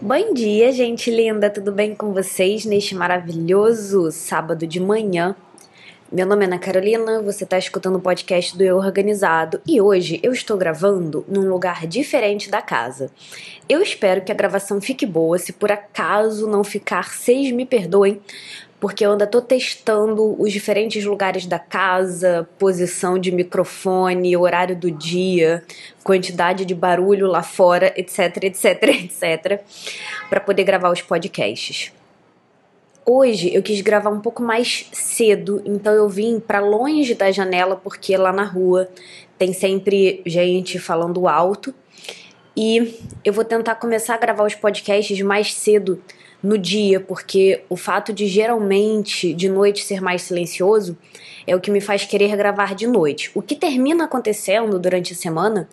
Bom dia, gente linda, tudo bem com vocês neste maravilhoso sábado de manhã? Meu nome é Ana Carolina, você está escutando o podcast do Eu Organizado e hoje eu estou gravando num lugar diferente da casa. Eu espero que a gravação fique boa, se por acaso não ficar, vocês me perdoem, porque eu ainda tô testando os diferentes lugares da casa, posição de microfone, horário do dia, quantidade de barulho lá fora, etc, etc, etc, para poder gravar os podcasts. Hoje eu quis gravar um pouco mais cedo, então eu vim para longe da janela porque lá na rua tem sempre gente falando alto. E eu vou tentar começar a gravar os podcasts mais cedo no dia, porque o fato de geralmente de noite ser mais silencioso é o que me faz querer gravar de noite. O que termina acontecendo durante a semana,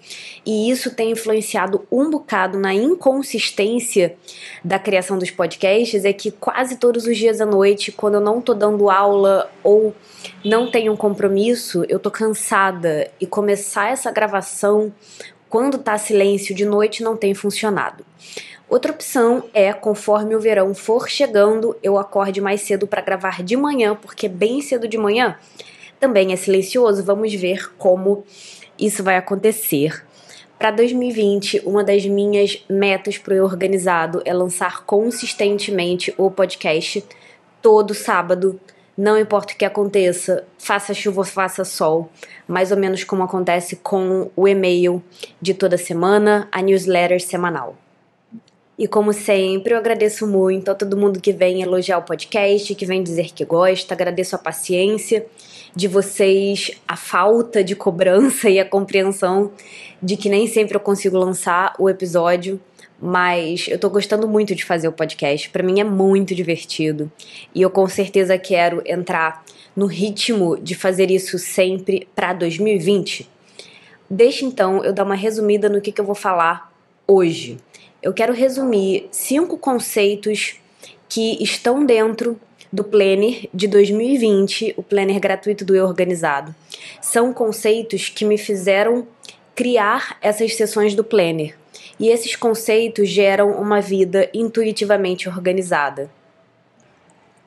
e isso tem influenciado um bocado na inconsistência da criação dos podcasts, é que quase todos os dias à noite, quando eu não tô dando aula ou não tenho um compromisso, eu tô cansada e começar essa gravação quando tá silêncio de noite não tem funcionado. Outra opção é, conforme o verão for chegando, eu acorde mais cedo para gravar de manhã, porque bem cedo de manhã também é silencioso. Vamos ver como isso vai acontecer. Para 2020, uma das minhas metas para o organizado é lançar consistentemente o podcast todo sábado. Não importa o que aconteça, faça chuva ou faça sol, mais ou menos como acontece com o e-mail de toda semana, a newsletter semanal. E como sempre, eu agradeço muito a todo mundo que vem elogiar o podcast, que vem dizer que gosta, agradeço a paciência de vocês, a falta de cobrança e a compreensão de que nem sempre eu consigo lançar o episódio, mas eu tô gostando muito de fazer o podcast. Para mim é muito divertido e eu com certeza quero entrar no ritmo de fazer isso sempre para 2020. Deixa então eu dar uma resumida no que, que eu vou falar hoje eu quero resumir cinco conceitos que estão dentro do Planner de 2020, o Planner gratuito do Eu Organizado. São conceitos que me fizeram criar essas sessões do Planner. E esses conceitos geram uma vida intuitivamente organizada.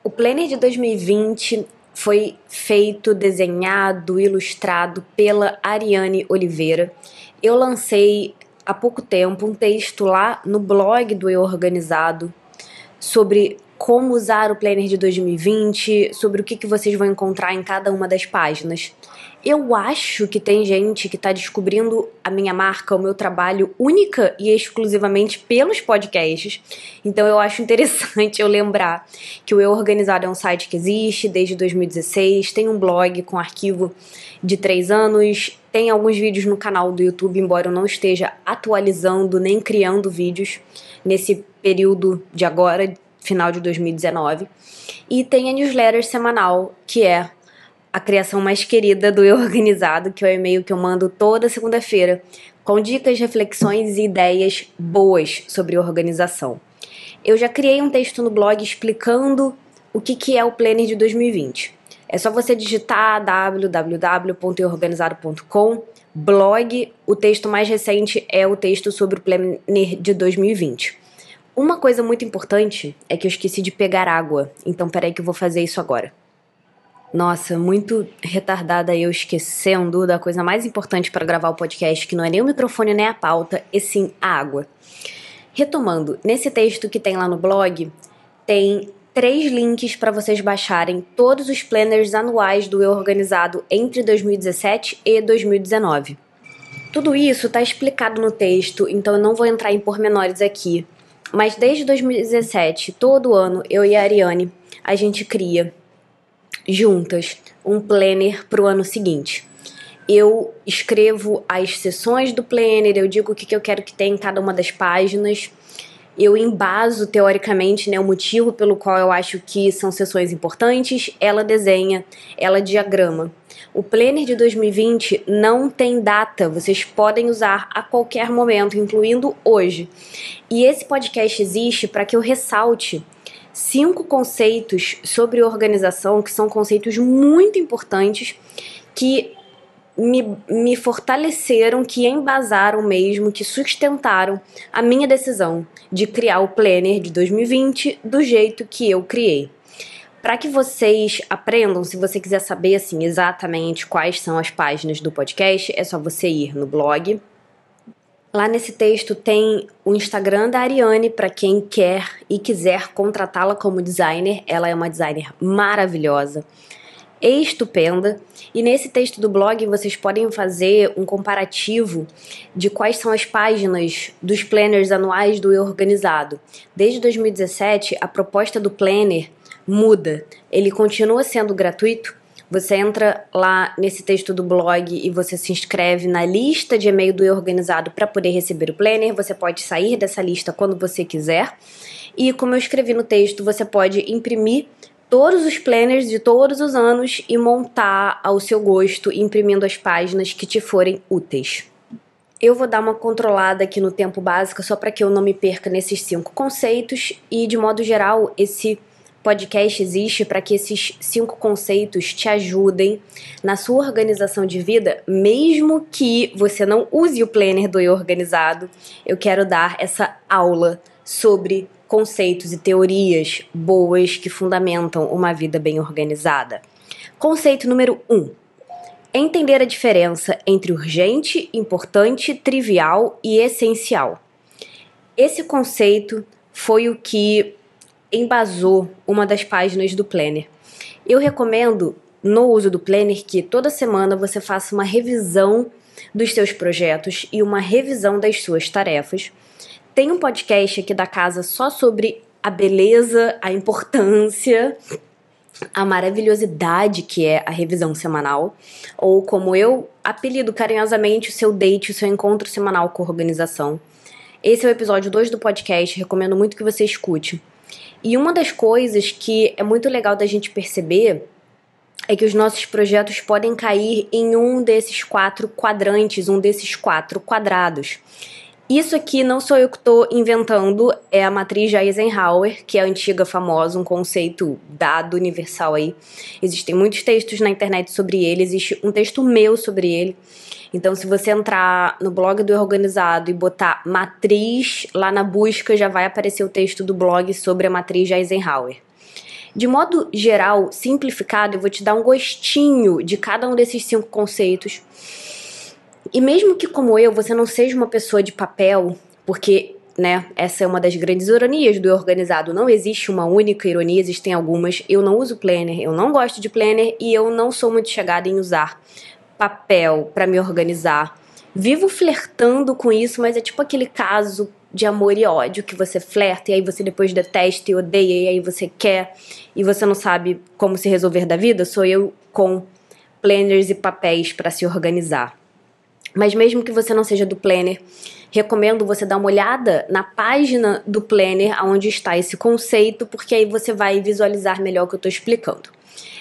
O Planner de 2020 foi feito, desenhado, ilustrado pela Ariane Oliveira. Eu lancei há pouco tempo um texto lá no blog do Eu Organizado sobre como usar o planner de 2020, sobre o que, que vocês vão encontrar em cada uma das páginas. Eu acho que tem gente que está descobrindo a minha marca, o meu trabalho, única e exclusivamente pelos podcasts. Então eu acho interessante eu lembrar que o Eu Organizado é um site que existe desde 2016, tem um blog com arquivo de três anos, tem alguns vídeos no canal do YouTube, embora eu não esteja atualizando nem criando vídeos nesse período de agora, final de 2019. E tem a newsletter semanal, que é a criação mais querida do Eu Organizado, que é o e-mail que eu mando toda segunda-feira, com dicas, reflexões e ideias boas sobre organização. Eu já criei um texto no blog explicando o que, que é o Planner de 2020. É só você digitar www.organizado.com, blog. O texto mais recente é o texto sobre o Planner de 2020. Uma coisa muito importante é que eu esqueci de pegar água, então peraí que eu vou fazer isso agora. Nossa, muito retardada eu esquecendo da coisa mais importante para gravar o podcast, que não é nem o microfone nem a pauta, e sim a água. Retomando, nesse texto que tem lá no blog, tem três links para vocês baixarem todos os planners anuais do Eu Organizado entre 2017 e 2019. Tudo isso está explicado no texto, então eu não vou entrar em pormenores aqui. Mas desde 2017, todo ano, eu e a Ariane, a gente cria juntas um planner para o ano seguinte. Eu escrevo as sessões do planner, eu digo o que, que eu quero que tenha em cada uma das páginas eu embaso teoricamente né, o motivo pelo qual eu acho que são sessões importantes, ela desenha, ela diagrama. O Planner de 2020 não tem data, vocês podem usar a qualquer momento, incluindo hoje. E esse podcast existe para que eu ressalte cinco conceitos sobre organização que são conceitos muito importantes que me, me fortaleceram, que embasaram mesmo, que sustentaram a minha decisão de criar o planner de 2020 do jeito que eu criei. Para que vocês aprendam, se você quiser saber assim exatamente quais são as páginas do podcast, é só você ir no blog. Lá nesse texto tem o Instagram da Ariane para quem quer e quiser contratá-la como designer. Ela é uma designer maravilhosa estupenda. E nesse texto do blog vocês podem fazer um comparativo de quais são as páginas dos planners anuais do Eu Organizado. Desde 2017, a proposta do planner muda. Ele continua sendo gratuito. Você entra lá nesse texto do blog e você se inscreve na lista de e-mail do Eu Organizado para poder receber o planner. Você pode sair dessa lista quando você quiser. E como eu escrevi no texto, você pode imprimir todos os planners de todos os anos e montar ao seu gosto, imprimindo as páginas que te forem úteis. Eu vou dar uma controlada aqui no tempo básico só para que eu não me perca nesses cinco conceitos e, de modo geral, esse podcast existe para que esses cinco conceitos te ajudem na sua organização de vida, mesmo que você não use o planner do Eu Organizado. Eu quero dar essa aula sobre conceitos e teorias boas que fundamentam uma vida bem organizada. Conceito número 1. Um, entender a diferença entre urgente, importante, trivial e essencial. Esse conceito foi o que embasou uma das páginas do Planner. Eu recomendo no uso do Planner que toda semana você faça uma revisão dos seus projetos e uma revisão das suas tarefas tem um podcast aqui da casa só sobre a beleza, a importância, a maravilhosidade que é a revisão semanal, ou como eu apelido carinhosamente o seu date, o seu encontro semanal com a organização. Esse é o episódio 2 do podcast, recomendo muito que você escute. E uma das coisas que é muito legal da gente perceber é que os nossos projetos podem cair em um desses quatro quadrantes, um desses quatro quadrados. Isso aqui não sou eu que estou inventando, é a matriz de Eisenhower, que é antiga famosa, um conceito dado universal aí. Existem muitos textos na internet sobre ele, existe um texto meu sobre ele. Então, se você entrar no blog do Organizado e botar matriz lá na busca, já vai aparecer o texto do blog sobre a matriz de Eisenhower. De modo geral, simplificado, eu vou te dar um gostinho de cada um desses cinco conceitos e mesmo que, como eu, você não seja uma pessoa de papel, porque né? Essa é uma das grandes ironias do organizado. Não existe uma única ironia, existem algumas. Eu não uso planner, eu não gosto de planner e eu não sou muito chegada em usar papel para me organizar. Vivo flertando com isso, mas é tipo aquele caso de amor e ódio que você flerta e aí você depois detesta e odeia e aí você quer e você não sabe como se resolver da vida. Sou eu com planners e papéis para se organizar. Mas mesmo que você não seja do Planner, recomendo você dar uma olhada na página do Planner onde está esse conceito, porque aí você vai visualizar melhor o que eu estou explicando.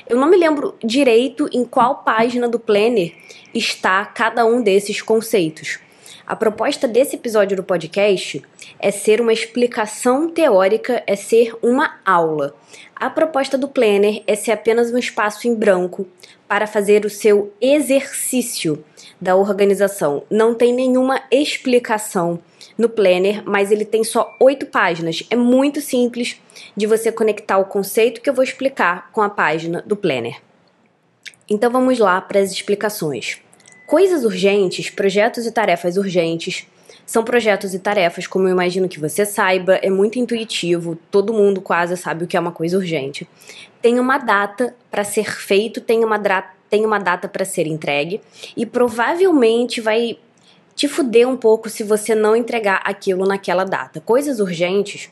Eu não me lembro direito em qual página do Planner está cada um desses conceitos. A proposta desse episódio do podcast é ser uma explicação teórica, é ser uma aula. A proposta do Planner é ser apenas um espaço em branco para fazer o seu exercício da organização. Não tem nenhuma explicação no Planner, mas ele tem só oito páginas. É muito simples de você conectar o conceito que eu vou explicar com a página do Planner. Então vamos lá para as explicações. Coisas urgentes, projetos e tarefas urgentes são projetos e tarefas, como eu imagino que você saiba, é muito intuitivo, todo mundo quase sabe o que é uma coisa urgente. Tem uma data para ser feito, tem uma, tem uma data para ser entregue e provavelmente vai te fuder um pouco se você não entregar aquilo naquela data. Coisas urgentes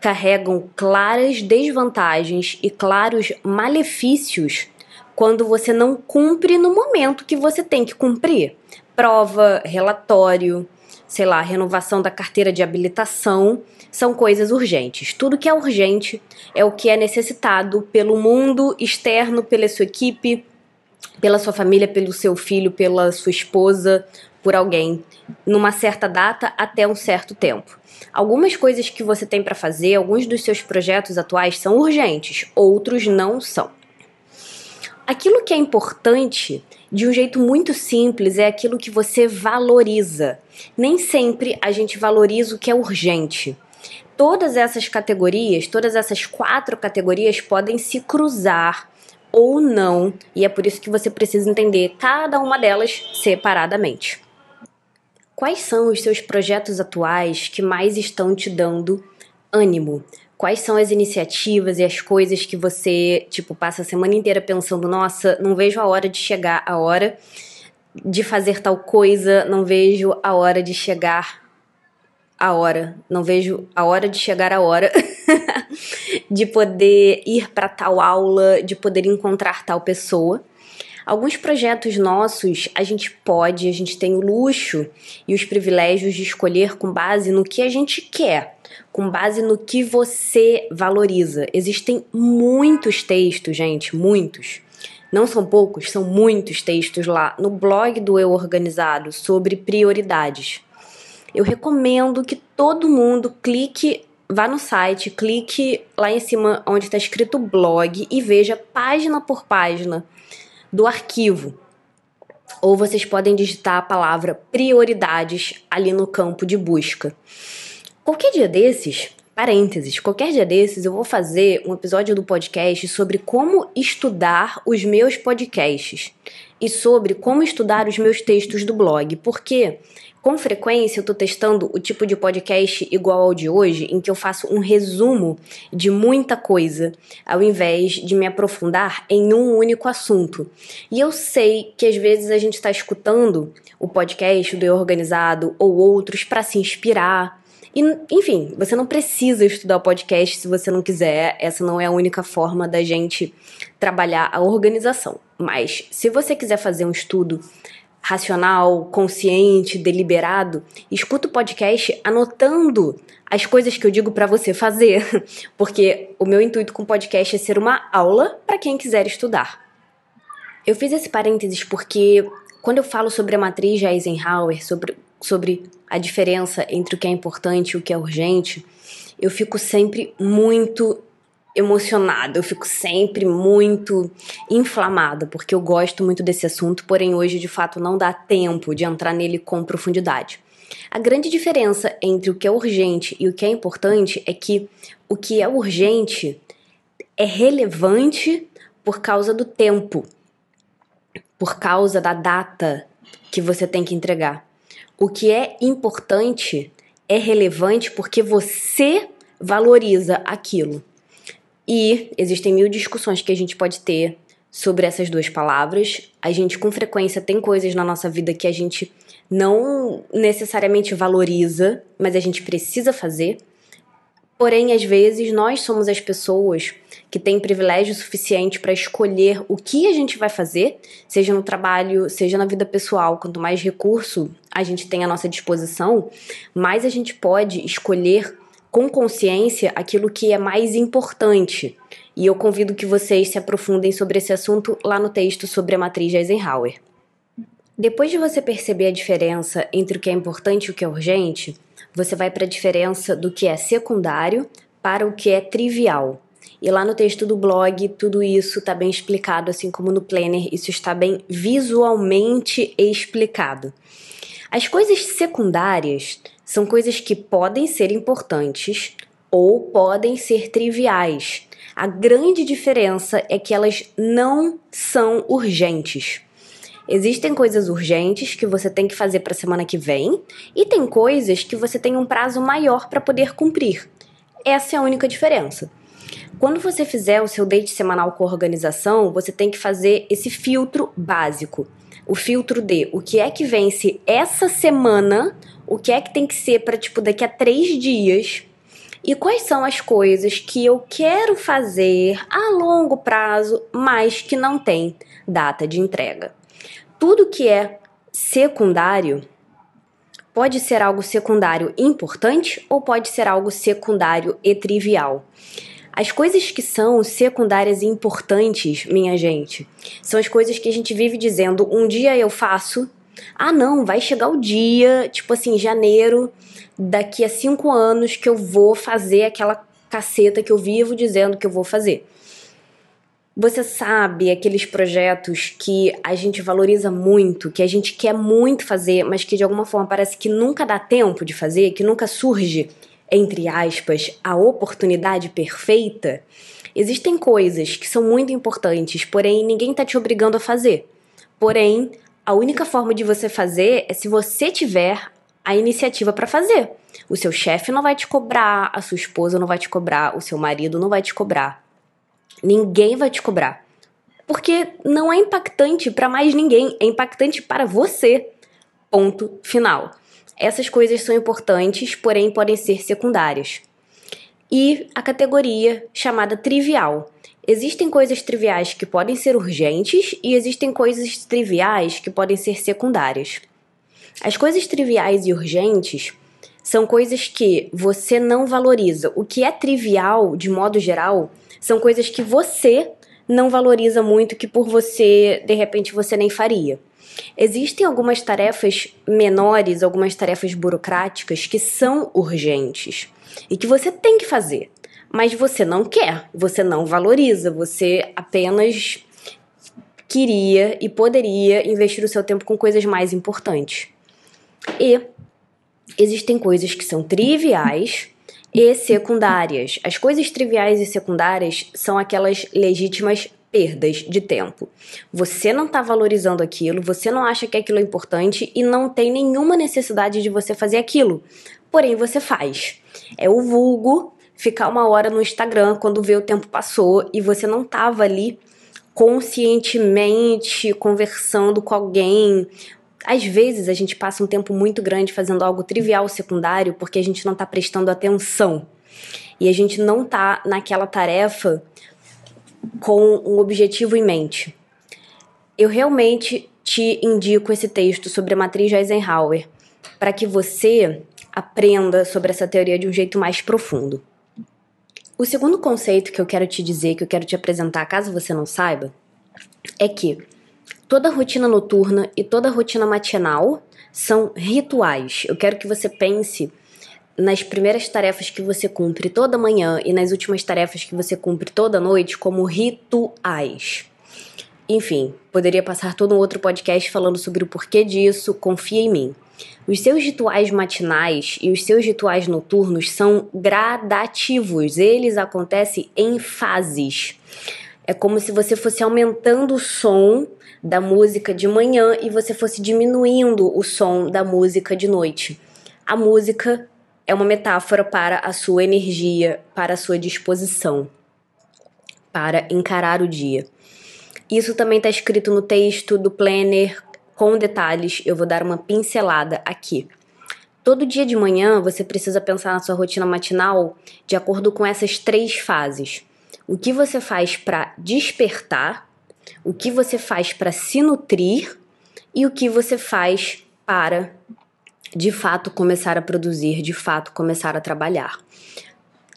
carregam claras desvantagens e claros malefícios quando você não cumpre no momento que você tem que cumprir. Prova, relatório, sei lá, renovação da carteira de habilitação, são coisas urgentes. Tudo que é urgente é o que é necessitado pelo mundo externo, pela sua equipe, pela sua família, pelo seu filho, pela sua esposa, por alguém, numa certa data até um certo tempo. Algumas coisas que você tem para fazer, alguns dos seus projetos atuais são urgentes, outros não são. Aquilo que é importante, de um jeito muito simples, é aquilo que você valoriza. Nem sempre a gente valoriza o que é urgente. Todas essas categorias, todas essas quatro categorias podem se cruzar ou não, e é por isso que você precisa entender cada uma delas separadamente. Quais são os seus projetos atuais que mais estão te dando ânimo? Quais são as iniciativas e as coisas que você, tipo, passa a semana inteira pensando, nossa, não vejo a hora de chegar a hora de fazer tal coisa, não vejo a hora de chegar a hora, não vejo a hora de chegar a hora de poder ir para tal aula, de poder encontrar tal pessoa. Alguns projetos nossos a gente pode, a gente tem o luxo e os privilégios de escolher com base no que a gente quer, com base no que você valoriza. Existem muitos textos, gente, muitos. Não são poucos, são muitos textos lá no blog do Eu Organizado sobre prioridades. Eu recomendo que todo mundo clique vá no site, clique lá em cima onde está escrito blog e veja página por página do arquivo. Ou vocês podem digitar a palavra prioridades ali no campo de busca. Qualquer dia desses, parênteses, qualquer dia desses eu vou fazer um episódio do podcast sobre como estudar os meus podcasts e sobre como estudar os meus textos do blog, porque com frequência eu tô testando o tipo de podcast igual ao de hoje, em que eu faço um resumo de muita coisa, ao invés de me aprofundar em um único assunto. E eu sei que às vezes a gente está escutando o podcast do Eu Organizado ou outros para se inspirar. E, enfim, você não precisa estudar o podcast se você não quiser, essa não é a única forma da gente trabalhar a organização. Mas se você quiser fazer um estudo racional, consciente, deliberado, escuta o podcast anotando as coisas que eu digo para você fazer, porque o meu intuito com o podcast é ser uma aula para quem quiser estudar. Eu fiz esse parênteses porque quando eu falo sobre a matriz de Eisenhower, sobre, sobre a diferença entre o que é importante e o que é urgente, eu fico sempre muito emocionada, eu fico sempre muito inflamada, porque eu gosto muito desse assunto, porém hoje de fato não dá tempo de entrar nele com profundidade. A grande diferença entre o que é urgente e o que é importante é que o que é urgente é relevante por causa do tempo, por causa da data que você tem que entregar. O que é importante é relevante porque você valoriza aquilo. E existem mil discussões que a gente pode ter sobre essas duas palavras. A gente, com frequência, tem coisas na nossa vida que a gente não necessariamente valoriza, mas a gente precisa fazer. Porém, às vezes, nós somos as pessoas que têm privilégio suficiente para escolher o que a gente vai fazer, seja no trabalho, seja na vida pessoal. Quanto mais recurso a gente tem à nossa disposição, mais a gente pode escolher com consciência aquilo que é mais importante. E eu convido que vocês se aprofundem sobre esse assunto lá no texto sobre a matriz de Eisenhower. Depois de você perceber a diferença entre o que é importante e o que é urgente, você vai para a diferença do que é secundário para o que é trivial. E lá no texto do blog, tudo isso está bem explicado, assim como no planner, isso está bem visualmente explicado. As coisas secundárias são coisas que podem ser importantes ou podem ser triviais. A grande diferença é que elas não são urgentes. Existem coisas urgentes que você tem que fazer para a semana que vem e tem coisas que você tem um prazo maior para poder cumprir. Essa é a única diferença. Quando você fizer o seu date semanal com a organização, você tem que fazer esse filtro básico. O filtro de o que é que vence essa semana o que é que tem que ser para, tipo, daqui a três dias e quais são as coisas que eu quero fazer a longo prazo, mas que não tem data de entrega. Tudo que é secundário pode ser algo secundário importante ou pode ser algo secundário e trivial. As coisas que são secundárias e importantes, minha gente, são as coisas que a gente vive dizendo: um dia eu faço, ah, não, vai chegar o dia, tipo assim, janeiro, daqui a cinco anos, que eu vou fazer aquela caceta que eu vivo dizendo que eu vou fazer. Você sabe aqueles projetos que a gente valoriza muito, que a gente quer muito fazer, mas que de alguma forma parece que nunca dá tempo de fazer, que nunca surge, entre aspas, a oportunidade perfeita? Existem coisas que são muito importantes, porém ninguém está te obrigando a fazer. Porém, a única forma de você fazer é se você tiver a iniciativa para fazer. O seu chefe não vai te cobrar, a sua esposa não vai te cobrar, o seu marido não vai te cobrar. Ninguém vai te cobrar. Porque não é impactante para mais ninguém, é impactante para você. Ponto final. Essas coisas são importantes, porém podem ser secundárias. E a categoria chamada trivial. Existem coisas triviais que podem ser urgentes e existem coisas triviais que podem ser secundárias. As coisas triviais e urgentes são coisas que você não valoriza. O que é trivial, de modo geral, são coisas que você não valoriza muito, que por você, de repente, você nem faria. Existem algumas tarefas menores, algumas tarefas burocráticas que são urgentes e que você tem que fazer, mas você não quer, você não valoriza, você apenas queria e poderia investir o seu tempo com coisas mais importantes. E existem coisas que são triviais e secundárias. As coisas triviais e secundárias são aquelas legítimas perdas de tempo. Você não está valorizando aquilo, você não acha que aquilo é importante e não tem nenhuma necessidade de você fazer aquilo. Porém, você faz. É o vulgo ficar uma hora no Instagram quando vê o tempo passou e você não estava ali conscientemente conversando com alguém às vezes a gente passa um tempo muito grande fazendo algo trivial secundário porque a gente não está prestando atenção e a gente não está naquela tarefa com um objetivo em mente. Eu realmente te indico esse texto sobre a matriz de Eisenhower para que você aprenda sobre essa teoria de um jeito mais profundo. O segundo conceito que eu quero te dizer, que eu quero te apresentar, caso você não saiba, é que Toda rotina noturna e toda rotina matinal são rituais. Eu quero que você pense nas primeiras tarefas que você cumpre toda manhã e nas últimas tarefas que você cumpre toda noite como rituais. Enfim, poderia passar todo um outro podcast falando sobre o porquê disso, confia em mim. Os seus rituais matinais e os seus rituais noturnos são gradativos, eles acontecem em fases. É como se você fosse aumentando o som da música de manhã e você fosse diminuindo o som da música de noite. A música é uma metáfora para a sua energia, para a sua disposição, para encarar o dia. Isso também está escrito no texto do planner com detalhes. Eu vou dar uma pincelada aqui. Todo dia de manhã você precisa pensar na sua rotina matinal de acordo com essas três fases. O que você faz para despertar, o que você faz para se nutrir e o que você faz para de fato começar a produzir, de fato começar a trabalhar.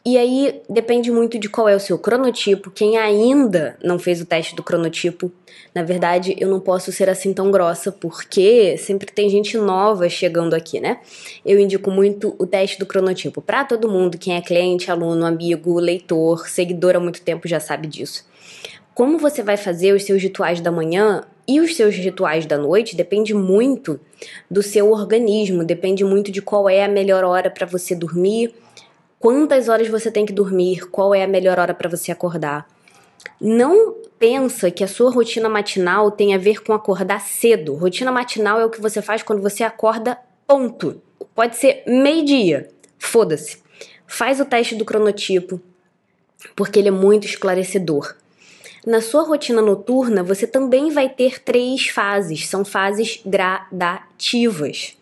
E aí depende muito de qual é o seu cronotipo. Quem ainda não fez o teste do cronotipo, na verdade eu não posso ser assim tão grossa, porque sempre tem gente nova chegando aqui, né? Eu indico muito o teste do cronotipo para todo mundo, quem é cliente, aluno, amigo, leitor, seguidor há muito tempo já sabe disso. Como você vai fazer os seus rituais da manhã e os seus rituais da noite depende muito do seu organismo, depende muito de qual é a melhor hora para você dormir quantas horas você tem que dormir, qual é a melhor hora para você acordar. Não pensa que a sua rotina matinal tem a ver com acordar cedo. Rotina matinal é o que você faz quando você acorda, ponto. Pode ser meio-dia. Foda-se. Faz o teste do cronotipo, porque ele é muito esclarecedor. Na sua rotina noturna, você também vai ter três fases, são fases gradativas.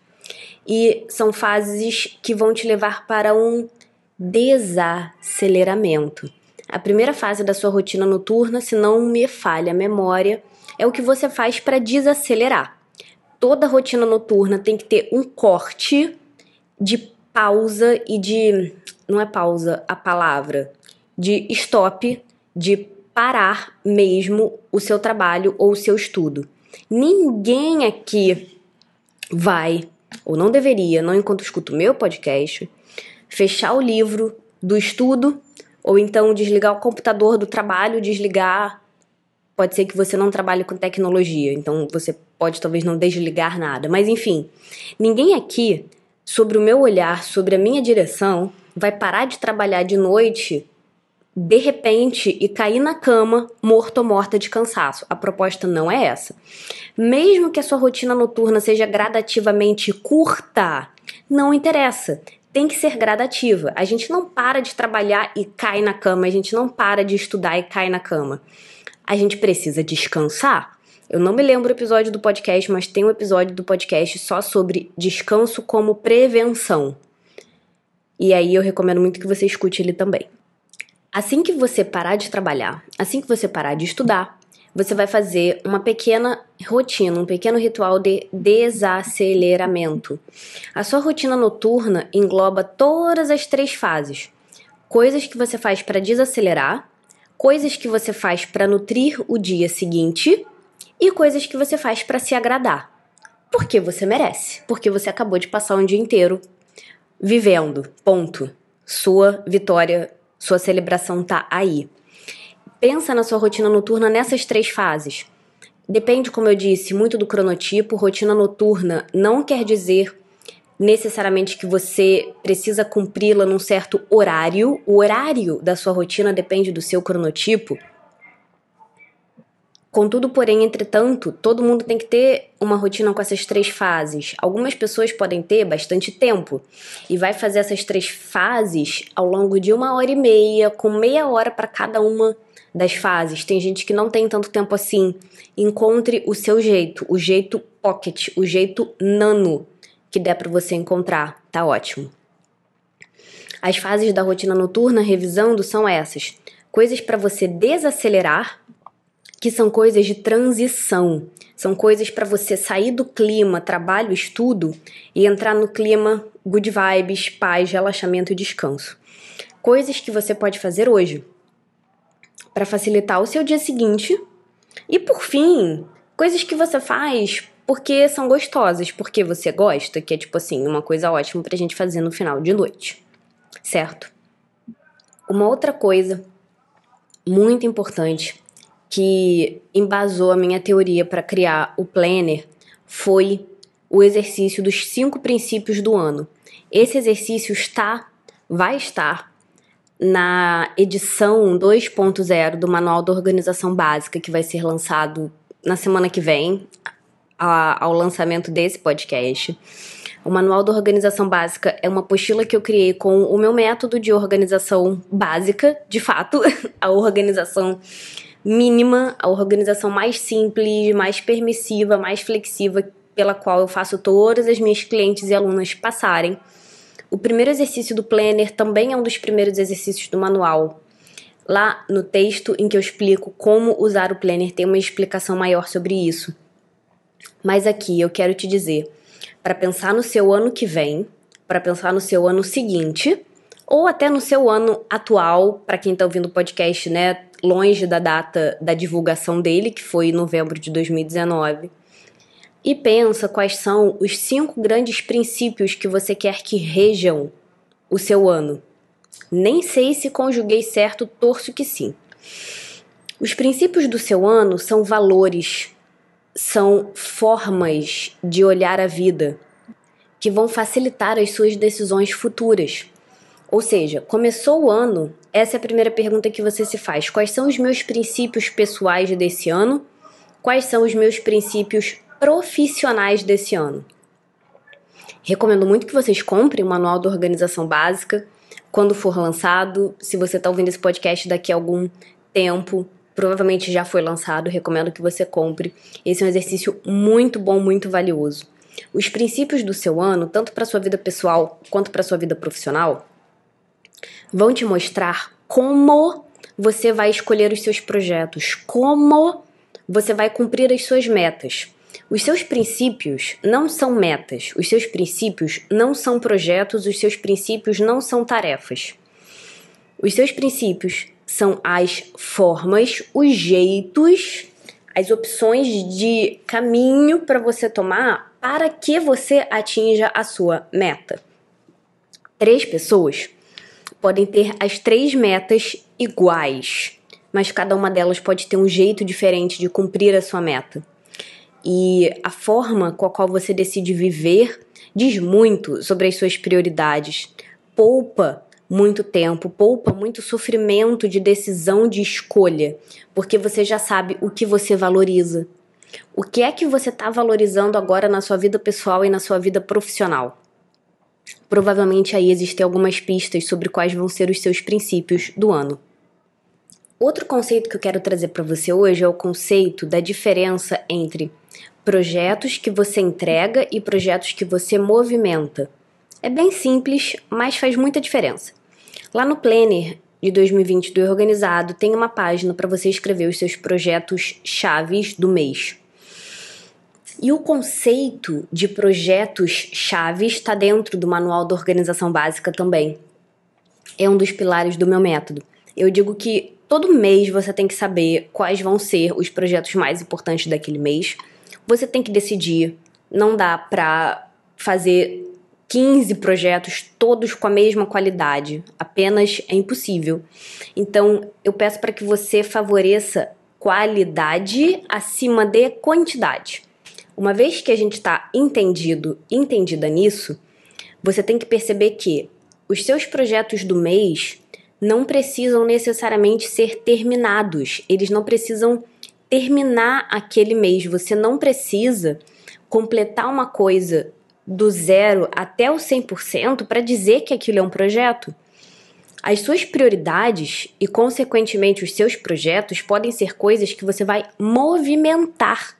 E são fases que vão te levar para um desaceleramento. A primeira fase da sua rotina noturna, se não me falha a memória, é o que você faz para desacelerar. Toda rotina noturna tem que ter um corte de pausa e de. Não é pausa a palavra, de stop, de parar mesmo o seu trabalho ou o seu estudo. Ninguém aqui vai, ou não deveria, não enquanto escuta o meu podcast, fechar o livro do estudo ou então desligar o computador do trabalho, desligar Pode ser que você não trabalhe com tecnologia, então você pode talvez não desligar nada. Mas enfim, ninguém aqui, sobre o meu olhar, sobre a minha direção, vai parar de trabalhar de noite de repente e cair na cama morto ou morta de cansaço. A proposta não é essa. Mesmo que a sua rotina noturna seja gradativamente curta, não interessa. Tem que ser gradativa. A gente não para de trabalhar e cai na cama, a gente não para de estudar e cai na cama. A gente precisa descansar. Eu não me lembro o episódio do podcast, mas tem um episódio do podcast só sobre descanso como prevenção. E aí eu recomendo muito que você escute ele também. Assim que você parar de trabalhar, assim que você parar de estudar, você vai fazer uma pequena rotina, um pequeno ritual de desaceleramento. A sua rotina noturna engloba todas as três fases: coisas que você faz para desacelerar, coisas que você faz para nutrir o dia seguinte e coisas que você faz para se agradar. Porque você merece, porque você acabou de passar um dia inteiro vivendo. Ponto. Sua vitória sua celebração tá aí. Pensa na sua rotina noturna nessas três fases. Depende, como eu disse, muito do cronotipo. Rotina noturna não quer dizer necessariamente que você precisa cumpri-la num certo horário. O horário da sua rotina depende do seu cronotipo. Contudo, porém, entretanto, todo mundo tem que ter uma rotina com essas três fases. Algumas pessoas podem ter bastante tempo e vai fazer essas três fases ao longo de uma hora e meia, com meia hora para cada uma das fases. Tem gente que não tem tanto tempo assim. Encontre o seu jeito, o jeito pocket, o jeito nano que der para você encontrar. Tá ótimo. As fases da rotina noturna, revisando, são essas: coisas para você desacelerar que são coisas de transição. São coisas para você sair do clima trabalho, estudo e entrar no clima good vibes, paz, relaxamento e descanso. Coisas que você pode fazer hoje para facilitar o seu dia seguinte. E por fim, coisas que você faz porque são gostosas, porque você gosta, que é tipo assim, uma coisa ótima pra gente fazer no final de noite. Certo? Uma outra coisa muito importante que embasou a minha teoria para criar o planner foi o exercício dos cinco princípios do ano. Esse exercício está, vai estar na edição 2.0 do Manual da Organização Básica, que vai ser lançado na semana que vem, a, ao lançamento desse podcast. O Manual da Organização Básica é uma apostila que eu criei com o meu método de organização básica, de fato, a organização mínima, a organização mais simples, mais permissiva, mais flexível pela qual eu faço todas as minhas clientes e alunas passarem. O primeiro exercício do planner também é um dos primeiros exercícios do manual. Lá no texto em que eu explico como usar o planner tem uma explicação maior sobre isso. Mas aqui eu quero te dizer, para pensar no seu ano que vem, para pensar no seu ano seguinte, ou até no seu ano atual, para quem está ouvindo o podcast, né, longe da data da divulgação dele, que foi em novembro de 2019, e pensa quais são os cinco grandes princípios que você quer que rejam o seu ano. Nem sei se conjuguei certo, torço que sim. Os princípios do seu ano são valores, são formas de olhar a vida que vão facilitar as suas decisões futuras. Ou seja, começou o ano, essa é a primeira pergunta que você se faz. Quais são os meus princípios pessoais desse ano? Quais são os meus princípios profissionais desse ano? Recomendo muito que vocês comprem o Manual da Organização Básica quando for lançado. Se você está ouvindo esse podcast daqui a algum tempo, provavelmente já foi lançado, recomendo que você compre. Esse é um exercício muito bom, muito valioso. Os princípios do seu ano, tanto para sua vida pessoal quanto para sua vida profissional, vão te mostrar como você vai escolher os seus projetos, como você vai cumprir as suas metas. Os seus princípios não são metas, os seus princípios não são projetos, os seus princípios não são tarefas. Os seus princípios são as formas, os jeitos, as opções de caminho para você tomar para que você atinja a sua meta. Três pessoas podem ter as três metas iguais. mas cada uma delas pode ter um jeito diferente de cumprir a sua meta. E a forma com a qual você decide viver diz muito sobre as suas prioridades. Poupa muito tempo, poupa muito sofrimento de decisão de escolha, porque você já sabe o que você valoriza. O que é que você está valorizando agora na sua vida pessoal e na sua vida profissional? Provavelmente aí existem algumas pistas sobre quais vão ser os seus princípios do ano. Outro conceito que eu quero trazer para você hoje é o conceito da diferença entre projetos que você entrega e projetos que você movimenta. É bem simples, mas faz muita diferença. Lá no Planner de 2020 do Organizado tem uma página para você escrever os seus projetos chaves do mês. E o conceito de projetos chaves está dentro do manual da organização básica também. É um dos pilares do meu método. Eu digo que Todo mês você tem que saber quais vão ser os projetos mais importantes daquele mês. Você tem que decidir. Não dá pra fazer 15 projetos todos com a mesma qualidade. Apenas é impossível. Então, eu peço para que você favoreça qualidade acima de quantidade. Uma vez que a gente está entendido, entendida nisso, você tem que perceber que os seus projetos do mês não precisam necessariamente ser terminados, eles não precisam terminar aquele mês. Você não precisa completar uma coisa do zero até o 100% para dizer que aquilo é um projeto. As suas prioridades e, consequentemente, os seus projetos podem ser coisas que você vai movimentar.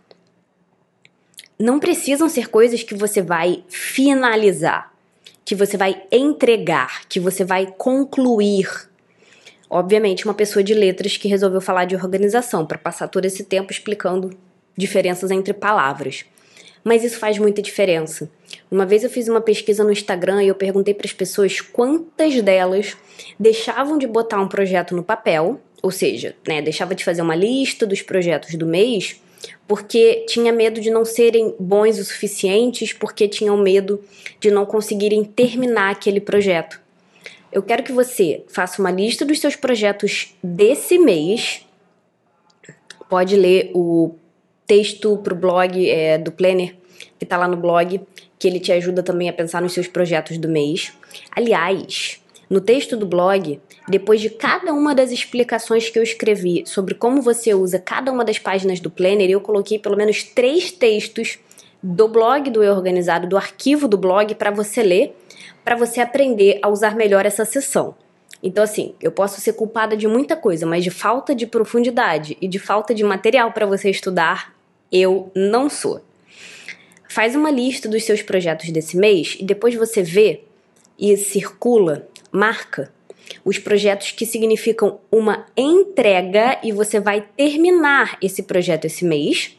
Não precisam ser coisas que você vai finalizar, que você vai entregar, que você vai concluir. Obviamente, uma pessoa de letras que resolveu falar de organização para passar todo esse tempo explicando diferenças entre palavras. Mas isso faz muita diferença. Uma vez eu fiz uma pesquisa no Instagram e eu perguntei para as pessoas quantas delas deixavam de botar um projeto no papel, ou seja, né, deixava de fazer uma lista dos projetos do mês, porque tinha medo de não serem bons o suficientes, porque tinham medo de não conseguirem terminar aquele projeto. Eu quero que você faça uma lista dos seus projetos desse mês. Pode ler o texto para o blog é, do Planner, que está lá no blog, que ele te ajuda também a pensar nos seus projetos do mês. Aliás, no texto do blog, depois de cada uma das explicações que eu escrevi sobre como você usa cada uma das páginas do Planner, eu coloquei pelo menos três textos do blog do Eu Organizado, do arquivo do blog, para você ler para você aprender a usar melhor essa sessão. Então, assim, eu posso ser culpada de muita coisa, mas de falta de profundidade e de falta de material para você estudar, eu não sou. Faz uma lista dos seus projetos desse mês e depois você vê e circula, marca os projetos que significam uma entrega e você vai terminar esse projeto esse mês,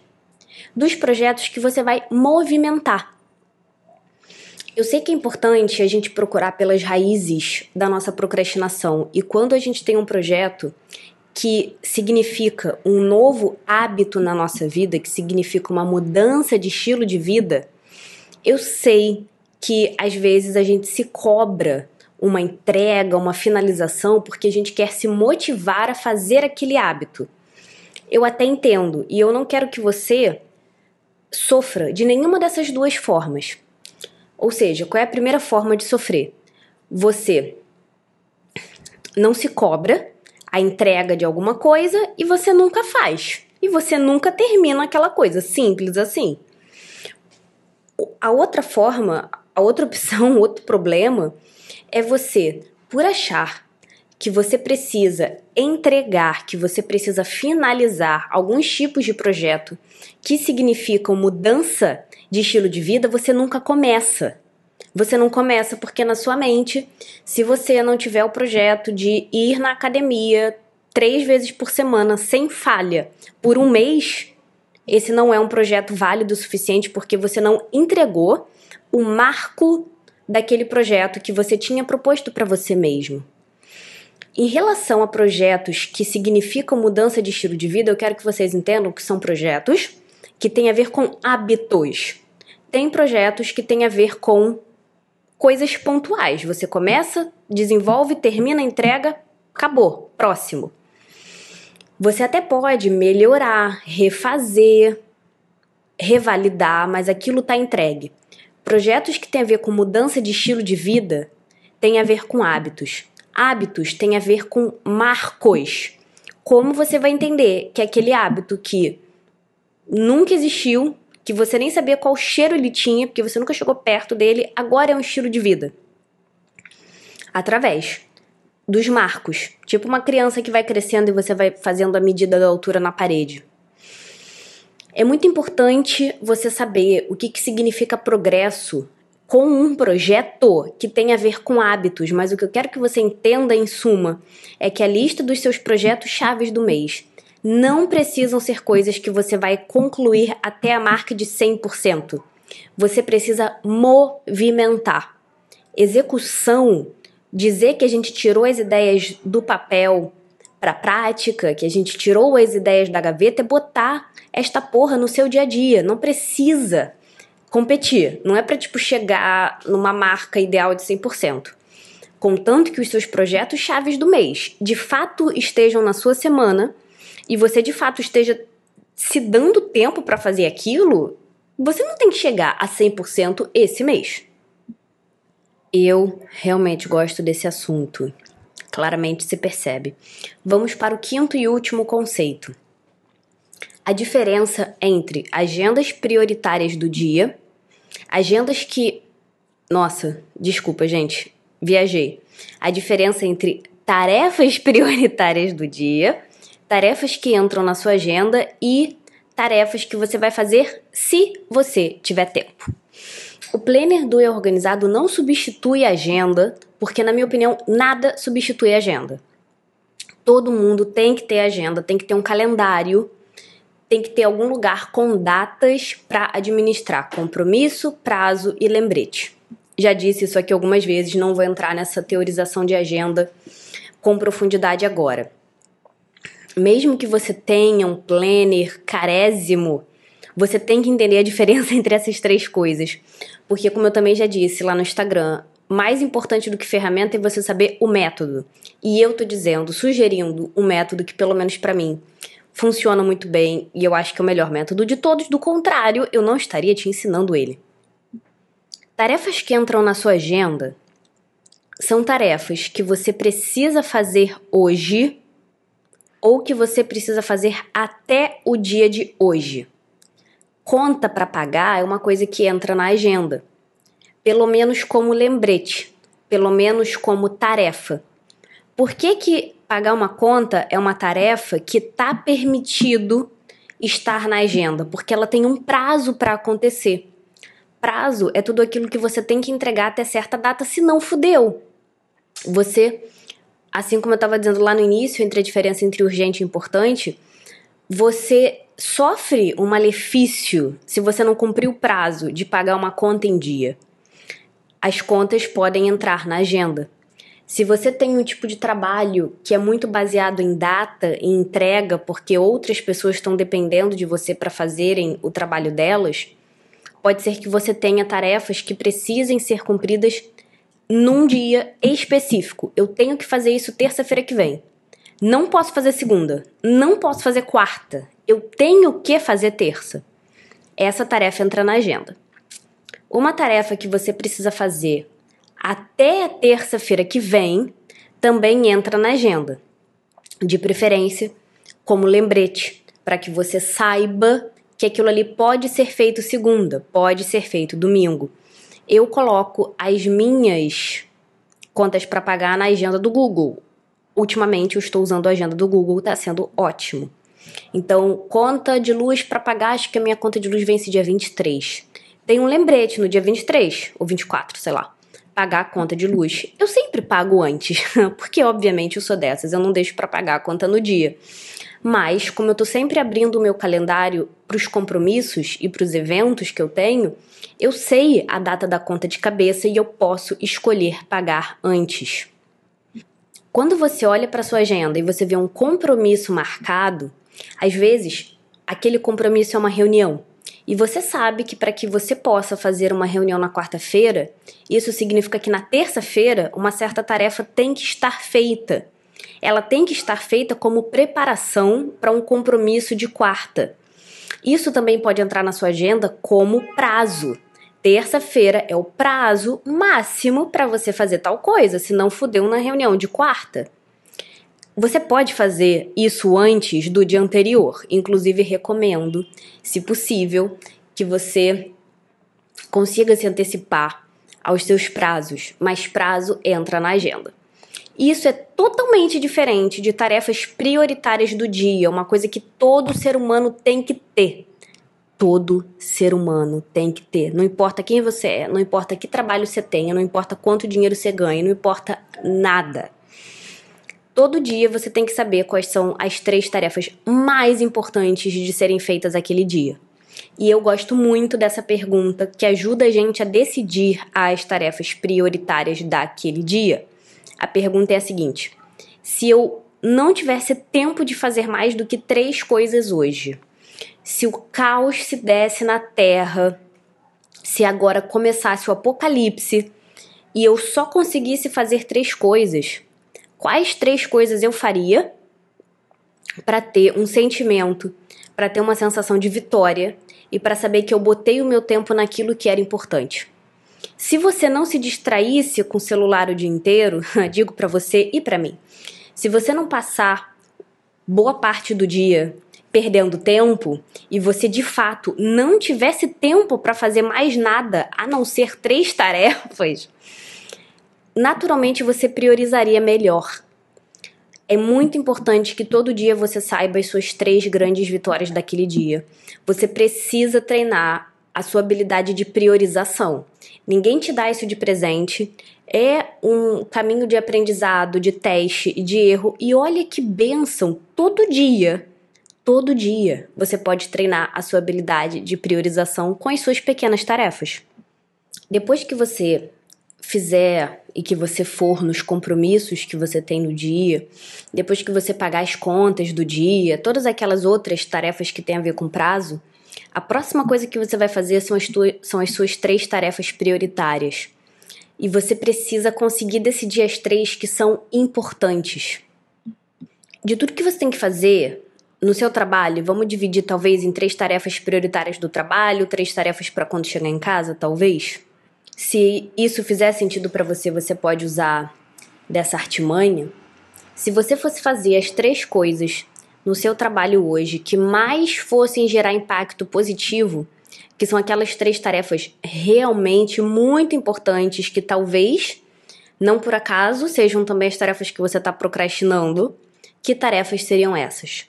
dos projetos que você vai movimentar. Eu sei que é importante a gente procurar pelas raízes da nossa procrastinação e quando a gente tem um projeto que significa um novo hábito na nossa vida, que significa uma mudança de estilo de vida, eu sei que às vezes a gente se cobra uma entrega, uma finalização, porque a gente quer se motivar a fazer aquele hábito. Eu até entendo, e eu não quero que você sofra de nenhuma dessas duas formas. Ou seja, qual é a primeira forma de sofrer? Você não se cobra a entrega de alguma coisa e você nunca faz. E você nunca termina aquela coisa, simples assim. A outra forma, a outra opção, outro problema é você, por achar que você precisa entregar, que você precisa finalizar alguns tipos de projeto que significam mudança de estilo de vida, você nunca começa. Você não começa porque na sua mente, se você não tiver o projeto de ir na academia três vezes por semana sem falha por um mês, esse não é um projeto válido o suficiente porque você não entregou o marco daquele projeto que você tinha proposto para você mesmo. Em relação a projetos que significam mudança de estilo de vida, eu quero que vocês entendam que são projetos que têm a ver com hábitos. Tem projetos que têm a ver com coisas pontuais. Você começa, desenvolve, termina, entrega, acabou, próximo. Você até pode melhorar, refazer, revalidar, mas aquilo está entregue. Projetos que têm a ver com mudança de estilo de vida têm a ver com hábitos. Hábitos têm a ver com marcos. Como você vai entender que aquele hábito que nunca existiu, que você nem sabia qual cheiro ele tinha, porque você nunca chegou perto dele, agora é um estilo de vida? Através dos marcos. Tipo uma criança que vai crescendo e você vai fazendo a medida da altura na parede. É muito importante você saber o que, que significa progresso com um projeto que tem a ver com hábitos, mas o que eu quero que você entenda em suma é que a lista dos seus projetos chaves do mês não precisam ser coisas que você vai concluir até a marca de 100%. Você precisa movimentar. Execução, dizer que a gente tirou as ideias do papel para a prática, que a gente tirou as ideias da gaveta, é botar esta porra no seu dia a dia. Não precisa competir. Não é para tipo chegar numa marca ideal de 100%. Contanto que os seus projetos chaves do mês de fato estejam na sua semana e você de fato esteja se dando tempo para fazer aquilo, você não tem que chegar a 100% esse mês. Eu realmente gosto desse assunto. Claramente se percebe. Vamos para o quinto e último conceito a diferença entre agendas prioritárias do dia, agendas que. Nossa, desculpa, gente, viajei. A diferença entre tarefas prioritárias do dia, tarefas que entram na sua agenda e tarefas que você vai fazer se você tiver tempo. O planner do Eu Organizado não substitui a agenda, porque, na minha opinião, nada substitui agenda. Todo mundo tem que ter agenda, tem que ter um calendário tem que ter algum lugar com datas para administrar compromisso, prazo e lembrete. Já disse isso aqui algumas vezes, não vou entrar nessa teorização de agenda com profundidade agora. Mesmo que você tenha um planner carésimo, você tem que entender a diferença entre essas três coisas. Porque, como eu também já disse lá no Instagram, mais importante do que ferramenta é você saber o método. E eu tô dizendo, sugerindo um método que, pelo menos para mim, funciona muito bem e eu acho que é o melhor método de todos, do contrário, eu não estaria te ensinando ele. Tarefas que entram na sua agenda são tarefas que você precisa fazer hoje ou que você precisa fazer até o dia de hoje. Conta para pagar é uma coisa que entra na agenda, pelo menos como lembrete, pelo menos como tarefa. Por que, que pagar uma conta é uma tarefa que está permitido estar na agenda, porque ela tem um prazo para acontecer. Prazo é tudo aquilo que você tem que entregar até certa data, senão fudeu. Você, assim como eu estava dizendo lá no início, entre a diferença entre urgente e importante, você sofre um malefício se você não cumprir o prazo de pagar uma conta em dia. As contas podem entrar na agenda. Se você tem um tipo de trabalho que é muito baseado em data e entrega, porque outras pessoas estão dependendo de você para fazerem o trabalho delas, pode ser que você tenha tarefas que precisem ser cumpridas num dia específico. Eu tenho que fazer isso terça-feira que vem. Não posso fazer segunda, não posso fazer quarta. Eu tenho que fazer terça. Essa tarefa entra na agenda. Uma tarefa que você precisa fazer até terça-feira que vem também entra na agenda. De preferência, como lembrete, para que você saiba que aquilo ali pode ser feito segunda, pode ser feito domingo. Eu coloco as minhas contas para pagar na agenda do Google. Ultimamente eu estou usando a agenda do Google, está sendo ótimo. Então, conta de luz para pagar, acho que a minha conta de luz vence dia 23. Tem um lembrete no dia 23 ou 24, sei lá pagar a conta de luz. Eu sempre pago antes, porque obviamente eu sou dessas, eu não deixo para pagar a conta no dia. Mas, como eu tô sempre abrindo o meu calendário para os compromissos e para os eventos que eu tenho, eu sei a data da conta de cabeça e eu posso escolher pagar antes. Quando você olha para sua agenda e você vê um compromisso marcado, às vezes aquele compromisso é uma reunião, e você sabe que para que você possa fazer uma reunião na quarta-feira, isso significa que na terça-feira uma certa tarefa tem que estar feita. ela tem que estar feita como preparação para um compromisso de quarta. Isso também pode entrar na sua agenda como prazo. Terça-feira é o prazo máximo para você fazer tal coisa, senão fudeu na reunião de quarta. Você pode fazer isso antes do dia anterior. Inclusive, recomendo, se possível, que você consiga se antecipar aos seus prazos, mas prazo entra na agenda. Isso é totalmente diferente de tarefas prioritárias do dia, uma coisa que todo ser humano tem que ter. Todo ser humano tem que ter. Não importa quem você é, não importa que trabalho você tenha, não importa quanto dinheiro você ganha, não importa nada. Todo dia você tem que saber quais são as três tarefas mais importantes de serem feitas aquele dia. E eu gosto muito dessa pergunta que ajuda a gente a decidir as tarefas prioritárias daquele dia. A pergunta é a seguinte: se eu não tivesse tempo de fazer mais do que três coisas hoje, se o caos se desse na Terra, se agora começasse o apocalipse e eu só conseguisse fazer três coisas, quais três coisas eu faria para ter um sentimento, para ter uma sensação de vitória e para saber que eu botei o meu tempo naquilo que era importante? Se você não se distraísse com o celular o dia inteiro, digo para você e para mim, se você não passar boa parte do dia perdendo tempo e você de fato não tivesse tempo para fazer mais nada a não ser três tarefas, naturalmente você priorizaria melhor. É muito importante que todo dia você saiba as suas três grandes vitórias daquele dia. Você precisa treinar a sua habilidade de priorização. Ninguém te dá isso de presente. É um caminho de aprendizado, de teste e de erro. E olha que benção! Todo dia, todo dia, você pode treinar a sua habilidade de priorização com as suas pequenas tarefas. Depois que você fizer e que você for nos compromissos que você tem no dia, depois que você pagar as contas do dia, todas aquelas outras tarefas que têm a ver com prazo, a próxima coisa que você vai fazer são as, são as suas três tarefas prioritárias. E você precisa conseguir decidir as três que são importantes. De tudo que você tem que fazer no seu trabalho, vamos dividir talvez em três tarefas prioritárias do trabalho, três tarefas para quando chegar em casa, talvez. Se isso fizer sentido para você, você pode usar dessa artimanha. Se você fosse fazer as três coisas no seu trabalho hoje que mais fossem gerar impacto positivo, que são aquelas três tarefas realmente muito importantes que talvez, não por acaso, sejam também as tarefas que você está procrastinando, que tarefas seriam essas?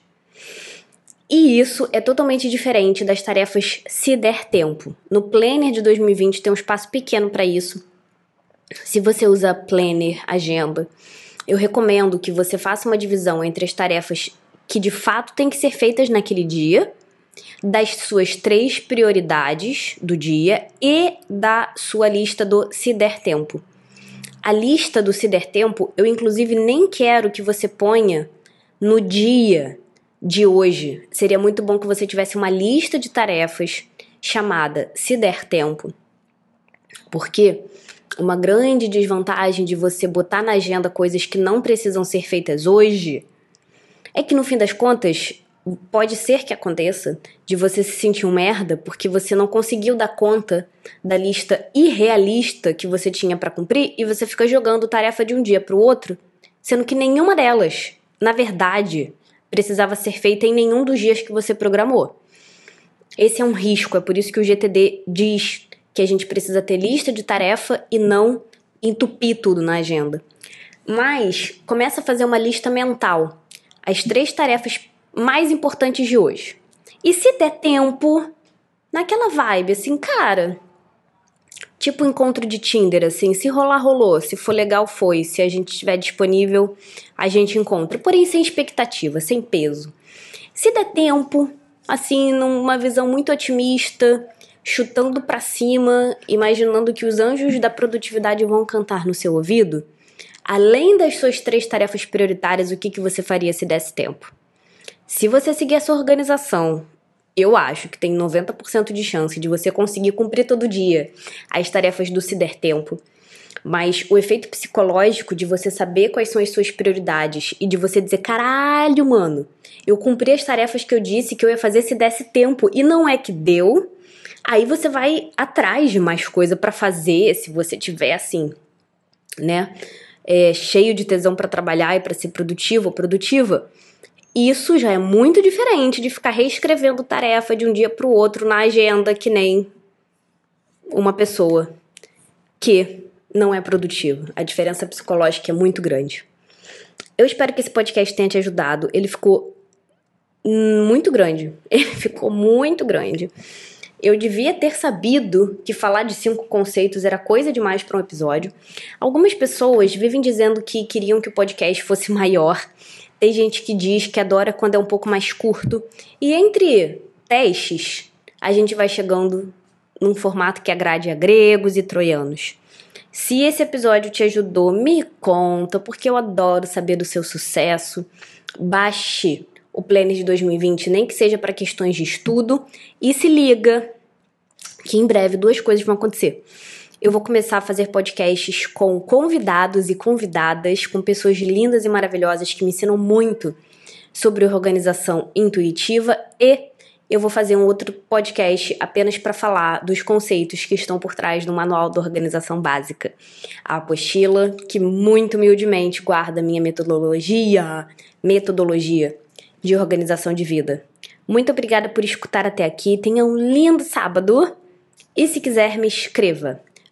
E isso é totalmente diferente das tarefas se der tempo. No Planner de 2020 tem um espaço pequeno para isso. Se você usa Planner, agenda, eu recomendo que você faça uma divisão entre as tarefas que de fato têm que ser feitas naquele dia, das suas três prioridades do dia e da sua lista do se der tempo. A lista do se der tempo, eu inclusive nem quero que você ponha no dia de hoje. Seria muito bom que você tivesse uma lista de tarefas chamada se der tempo. Porque uma grande desvantagem de você botar na agenda coisas que não precisam ser feitas hoje é que no fim das contas, pode ser que aconteça de você se sentir um merda porque você não conseguiu dar conta da lista irrealista que você tinha para cumprir e você fica jogando tarefa de um dia para o outro, sendo que nenhuma delas, na verdade, precisava ser feita em nenhum dos dias que você programou. Esse é um risco, é por isso que o GTD diz que a gente precisa ter lista de tarefa e não entupir tudo na agenda. Mas começa a fazer uma lista mental as três tarefas mais importantes de hoje. E se der tempo, naquela vibe, assim, cara. Tipo encontro de Tinder, assim, se rolar, rolou, se for legal, foi, se a gente estiver disponível, a gente encontra. Porém, sem expectativa, sem peso. Se der tempo, assim, numa visão muito otimista, chutando para cima, imaginando que os anjos da produtividade vão cantar no seu ouvido, além das suas três tarefas prioritárias, o que, que você faria se desse tempo? Se você seguir essa organização, eu acho que tem 90% de chance de você conseguir cumprir todo dia as tarefas do Se Der Tempo. Mas o efeito psicológico de você saber quais são as suas prioridades e de você dizer, caralho, mano, eu cumpri as tarefas que eu disse que eu ia fazer se desse tempo e não é que deu. Aí você vai atrás de mais coisa para fazer, se você tiver assim, né, é, cheio de tesão para trabalhar e para ser produtivo ou produtiva. Isso já é muito diferente de ficar reescrevendo tarefa de um dia para o outro na agenda que nem uma pessoa que não é produtiva. A diferença psicológica é muito grande. Eu espero que esse podcast tenha te ajudado. Ele ficou muito grande. Ele ficou muito grande. Eu devia ter sabido que falar de cinco conceitos era coisa demais para um episódio. Algumas pessoas vivem dizendo que queriam que o podcast fosse maior. Tem gente que diz que adora quando é um pouco mais curto. E entre testes, a gente vai chegando num formato que agrade a gregos e troianos. Se esse episódio te ajudou, me conta, porque eu adoro saber do seu sucesso. Baixe o Planner de 2020, nem que seja para questões de estudo, e se liga que em breve duas coisas vão acontecer. Eu vou começar a fazer podcasts com convidados e convidadas, com pessoas lindas e maravilhosas que me ensinam muito sobre organização intuitiva e eu vou fazer um outro podcast apenas para falar dos conceitos que estão por trás do Manual da Organização Básica. A apostila que muito humildemente guarda minha metodologia, metodologia de organização de vida. Muito obrigada por escutar até aqui. Tenha um lindo sábado. E se quiser, me escreva.